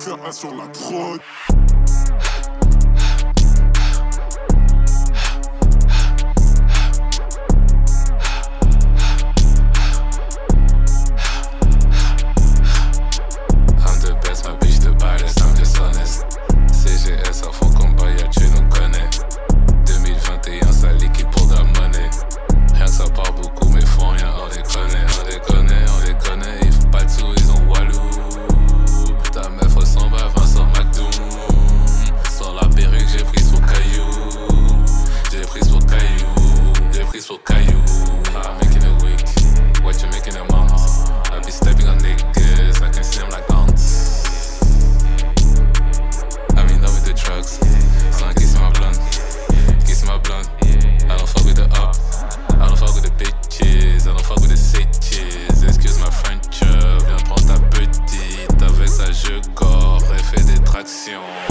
Faire un sur la drogue. Action.